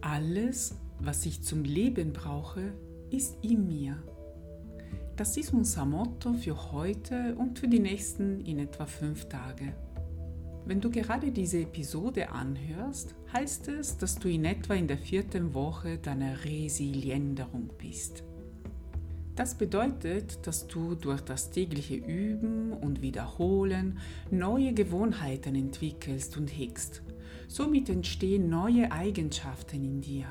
Alles, was ich zum Leben brauche, ist in mir. Das ist unser Motto für heute und für die nächsten in etwa fünf Tage. Wenn du gerade diese Episode anhörst, heißt es, dass du in etwa in der vierten Woche deiner Resilienderung bist. Das bedeutet, dass du durch das tägliche Üben und Wiederholen neue Gewohnheiten entwickelst und hegst Somit entstehen neue Eigenschaften in dir.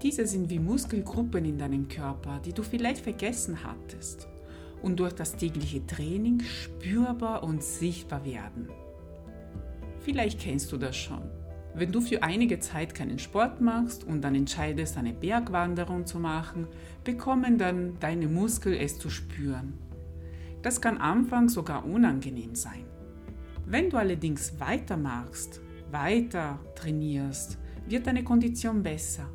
Diese sind wie Muskelgruppen in deinem Körper, die du vielleicht vergessen hattest und durch das tägliche Training spürbar und sichtbar werden. Vielleicht kennst du das schon. Wenn du für einige Zeit keinen Sport machst und dann entscheidest, eine Bergwanderung zu machen, bekommen dann deine Muskeln es zu spüren. Das kann anfangs sogar unangenehm sein. Wenn du allerdings weitermachst, weiter trainierst, wird deine Kondition besser.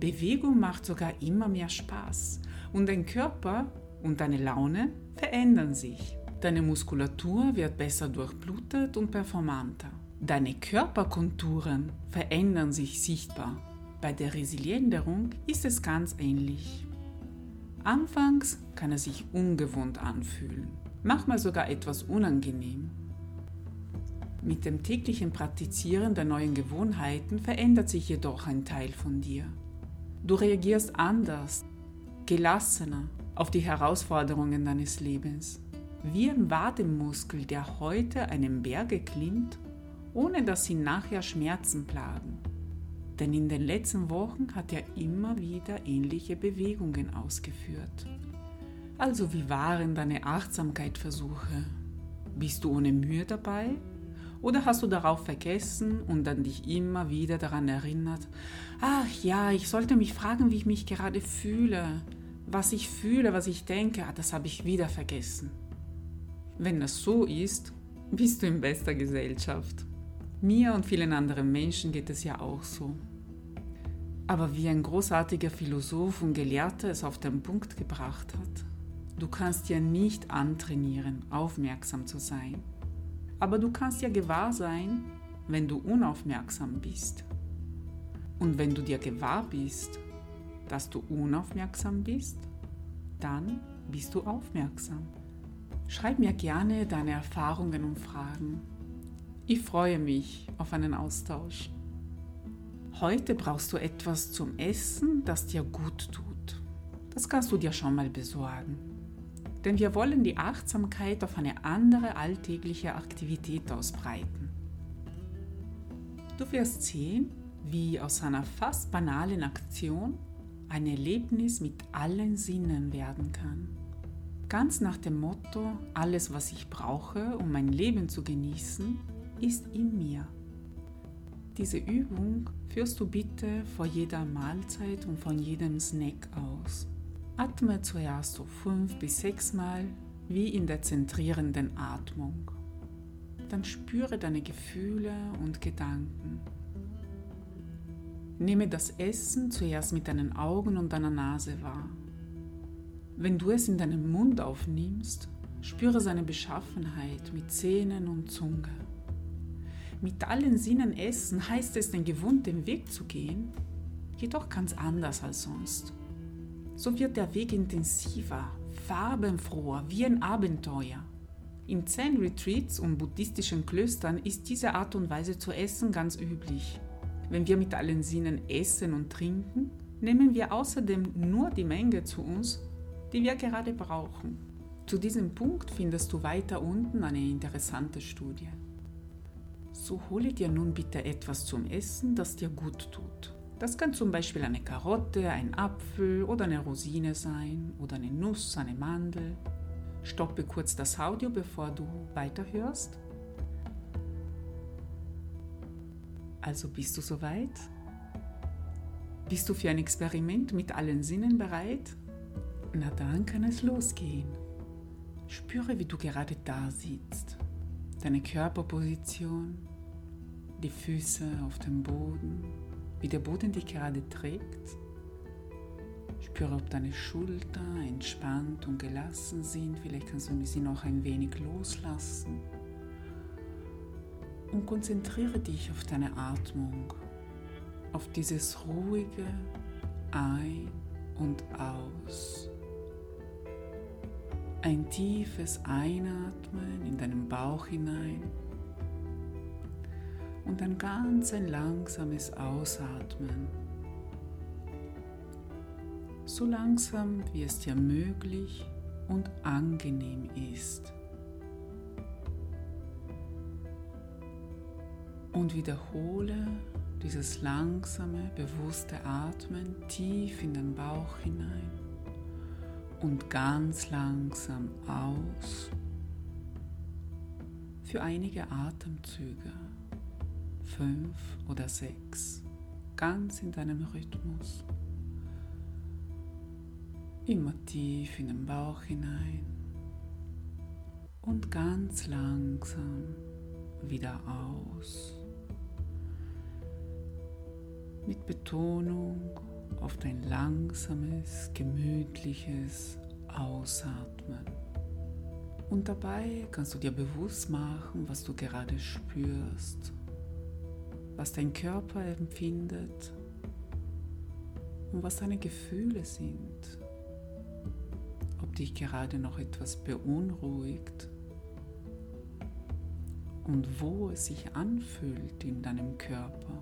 Bewegung macht sogar immer mehr Spaß und dein Körper und deine Laune verändern sich. Deine Muskulatur wird besser durchblutet und performanter. Deine Körperkonturen verändern sich sichtbar. Bei der Resilienderung ist es ganz ähnlich. Anfangs kann es sich ungewohnt anfühlen, manchmal sogar etwas unangenehm. Mit dem täglichen Praktizieren der neuen Gewohnheiten verändert sich jedoch ein Teil von dir. Du reagierst anders, gelassener auf die Herausforderungen deines Lebens. Wie ein Wadenmuskel, der heute einen Berge klimmt, ohne dass ihn nachher Schmerzen plagen. Denn in den letzten Wochen hat er immer wieder ähnliche Bewegungen ausgeführt. Also wie waren deine Achtsamkeitsversuche? Bist du ohne Mühe dabei oder hast du darauf vergessen und dann dich immer wieder daran erinnert, ach ja, ich sollte mich fragen, wie ich mich gerade fühle, was ich fühle, was ich denke, ah, das habe ich wieder vergessen. Wenn das so ist, bist du in bester Gesellschaft. Mir und vielen anderen Menschen geht es ja auch so. Aber wie ein großartiger Philosoph und Gelehrter es auf den Punkt gebracht hat, du kannst dir nicht antrainieren, aufmerksam zu sein. Aber du kannst ja gewahr sein, wenn du unaufmerksam bist. Und wenn du dir gewahr bist, dass du unaufmerksam bist, dann bist du aufmerksam. Schreib mir gerne deine Erfahrungen und Fragen. Ich freue mich auf einen Austausch. Heute brauchst du etwas zum Essen, das dir gut tut. Das kannst du dir schon mal besorgen denn wir wollen die Achtsamkeit auf eine andere alltägliche Aktivität ausbreiten. Du wirst sehen, wie aus einer fast banalen Aktion ein Erlebnis mit allen Sinnen werden kann. Ganz nach dem Motto, alles was ich brauche, um mein Leben zu genießen, ist in mir. Diese Übung führst du bitte vor jeder Mahlzeit und von jedem Snack aus. Atme zuerst so fünf bis sechs Mal wie in der zentrierenden Atmung. Dann spüre deine Gefühle und Gedanken. Nehme das Essen zuerst mit deinen Augen und deiner Nase wahr. Wenn du es in deinen Mund aufnimmst, spüre seine Beschaffenheit mit Zähnen und Zunge. Mit allen Sinnen essen heißt es, den gewohnten Weg zu gehen, jedoch ganz anders als sonst so wird der Weg intensiver, farbenfroher, wie ein Abenteuer. In Zen-Retreats und buddhistischen Klöstern ist diese Art und Weise zu essen ganz üblich. Wenn wir mit allen Sinnen essen und trinken, nehmen wir außerdem nur die Menge zu uns, die wir gerade brauchen. Zu diesem Punkt findest du weiter unten eine interessante Studie. So hole dir nun bitte etwas zum Essen, das dir gut tut. Das kann zum Beispiel eine Karotte, ein Apfel oder eine Rosine sein oder eine Nuss, eine Mandel. Stoppe kurz das Audio, bevor du weiterhörst. Also bist du soweit? Bist du für ein Experiment mit allen Sinnen bereit? Na dann kann es losgehen. Spüre, wie du gerade da sitzt. Deine Körperposition, die Füße auf dem Boden, wie der Boden dich gerade trägt. Spüre, ob deine Schultern entspannt und gelassen sind. Vielleicht kannst du sie noch ein wenig loslassen. Und konzentriere dich auf deine Atmung. auf dieses ruhige Ein- und Aus. Ein tiefes Einatmen in deinen Bauch hinein und ein ganz ein langsames Ausatmen. So langsam, wie es dir möglich und angenehm ist. Und wiederhole dieses langsame, bewusste Atmen tief in den Bauch hinein und ganz langsam aus für einige Atemzüge, fünf oder sechs, ganz in deinem Rhythmus. Immer tief in den Bauch hinein und ganz langsam wieder aus mit Betonung auf dein langsames, gemütliches Ausatmen. Und dabei kannst du dir bewusst machen, was du gerade spürst, was dein Körper empfindet und was deine Gefühle sind. Ob dich gerade noch etwas beunruhigt und wo es sich anfühlt in deinem Körper.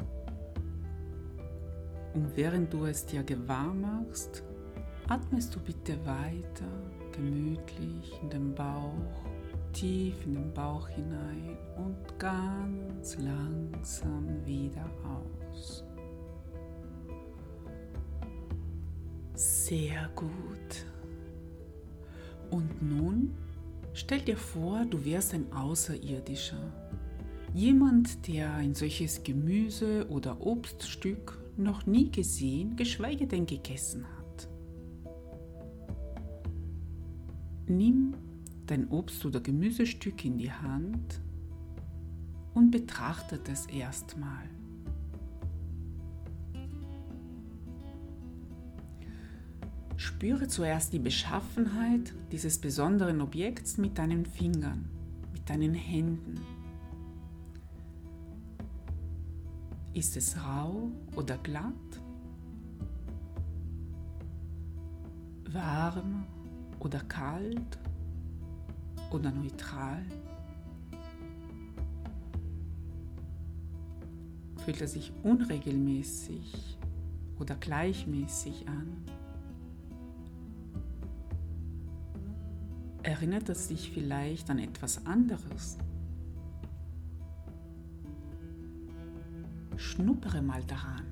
Und während du es dir gewahr machst, atmest du bitte weiter gemütlich in den Bauch, tief in den Bauch hinein und ganz langsam wieder aus. Sehr gut. Und nun stell dir vor, du wärst ein Außerirdischer. Jemand, der ein solches Gemüse- oder Obststück noch nie gesehen, geschweige denn gegessen hat. Nimm dein Obst- oder Gemüsestück in die Hand und betrachte es erstmal. Spüre zuerst die Beschaffenheit dieses besonderen Objekts mit deinen Fingern, mit deinen Händen. Ist es rau oder glatt? Warm oder kalt oder neutral? Fühlt er sich unregelmäßig oder gleichmäßig an? Erinnert es dich vielleicht an etwas anderes? schnuppere mal daran.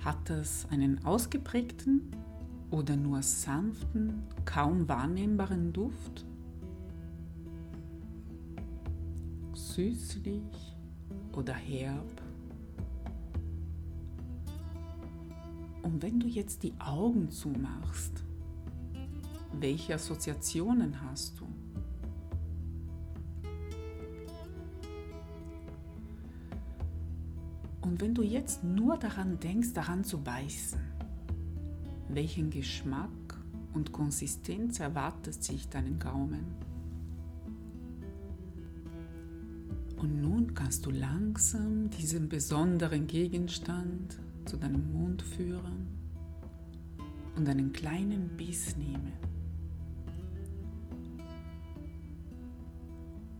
Hat es einen ausgeprägten oder nur sanften, kaum wahrnehmbaren Duft? Süßlich oder herb? Und wenn du jetzt die Augen zumachst, welche Assoziationen hast du? Und wenn du jetzt nur daran denkst, daran zu beißen, welchen Geschmack und Konsistenz erwartet sich deinen Gaumen? Und nun kannst du langsam diesen besonderen Gegenstand zu deinem Mund führen und einen kleinen Biss nehmen.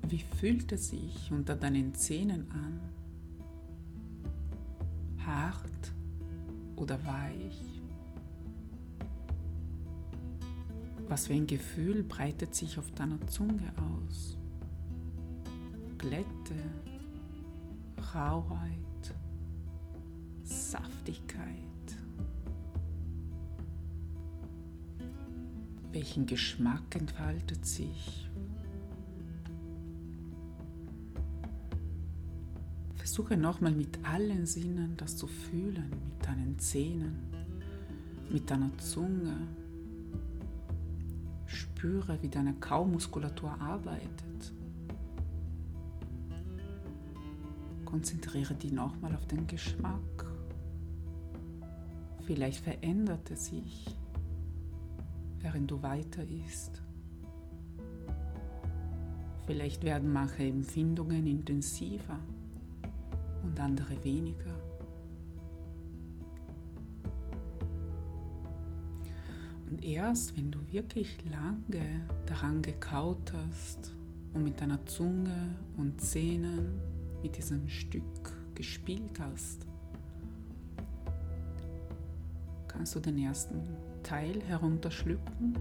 Wie fühlt es sich unter deinen Zähnen an? hart oder weich? Was für ein Gefühl breitet sich auf deiner Zunge aus? Glätte, Rauheit, Saftigkeit. Welchen Geschmack entfaltet sich? Versuche nochmal mit allen Sinnen das zu fühlen, mit deinen Zähnen, mit deiner Zunge. Spüre, wie deine Kaumuskulatur arbeitet. Konzentriere dich nochmal auf den Geschmack. Vielleicht verändert er sich, während du weiter isst. Vielleicht werden manche Empfindungen intensiver und andere weniger. Und erst wenn du wirklich lange daran gekaut hast und mit deiner Zunge und Zähnen mit diesem Stück gespielt hast, kannst du den ersten Teil herunterschlucken,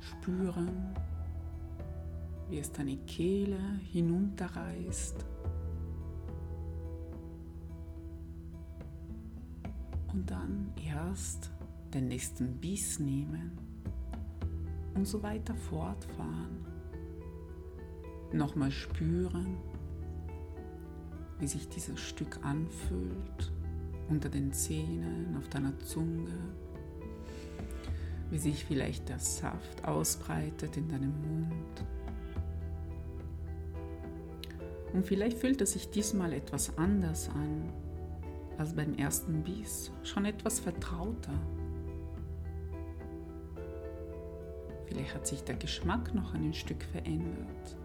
spüren, wie es deine Kehle hinunterreißt und dann erst den nächsten Biss nehmen und so weiter fortfahren. Nochmal spüren, wie sich dieses Stück anfühlt unter den Zähnen, auf deiner Zunge, wie sich vielleicht der Saft ausbreitet in deinem Mund. Und vielleicht fühlt es sich diesmal etwas anders an als beim ersten Biss, schon etwas vertrauter. Vielleicht hat sich der Geschmack noch ein Stück verändert.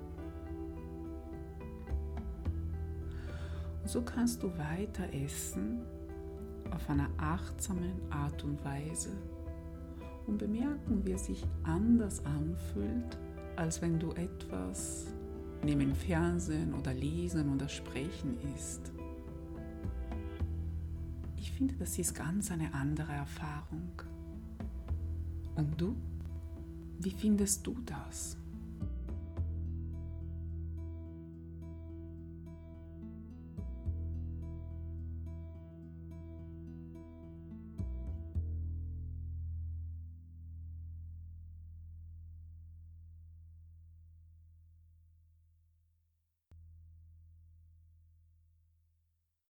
Und so kannst du weiter essen auf einer achtsamen Art und Weise und bemerken, wie es sich anders anfühlt, als wenn du etwas neben Fernsehen oder Lesen oder Sprechen isst. Ich finde, das ist ganz eine andere Erfahrung. Und du? Wie findest du das?